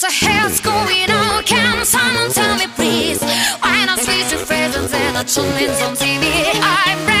What the hell's going on? Can someone tell me, please? Why not switch your friends and the tunes on TV? I'm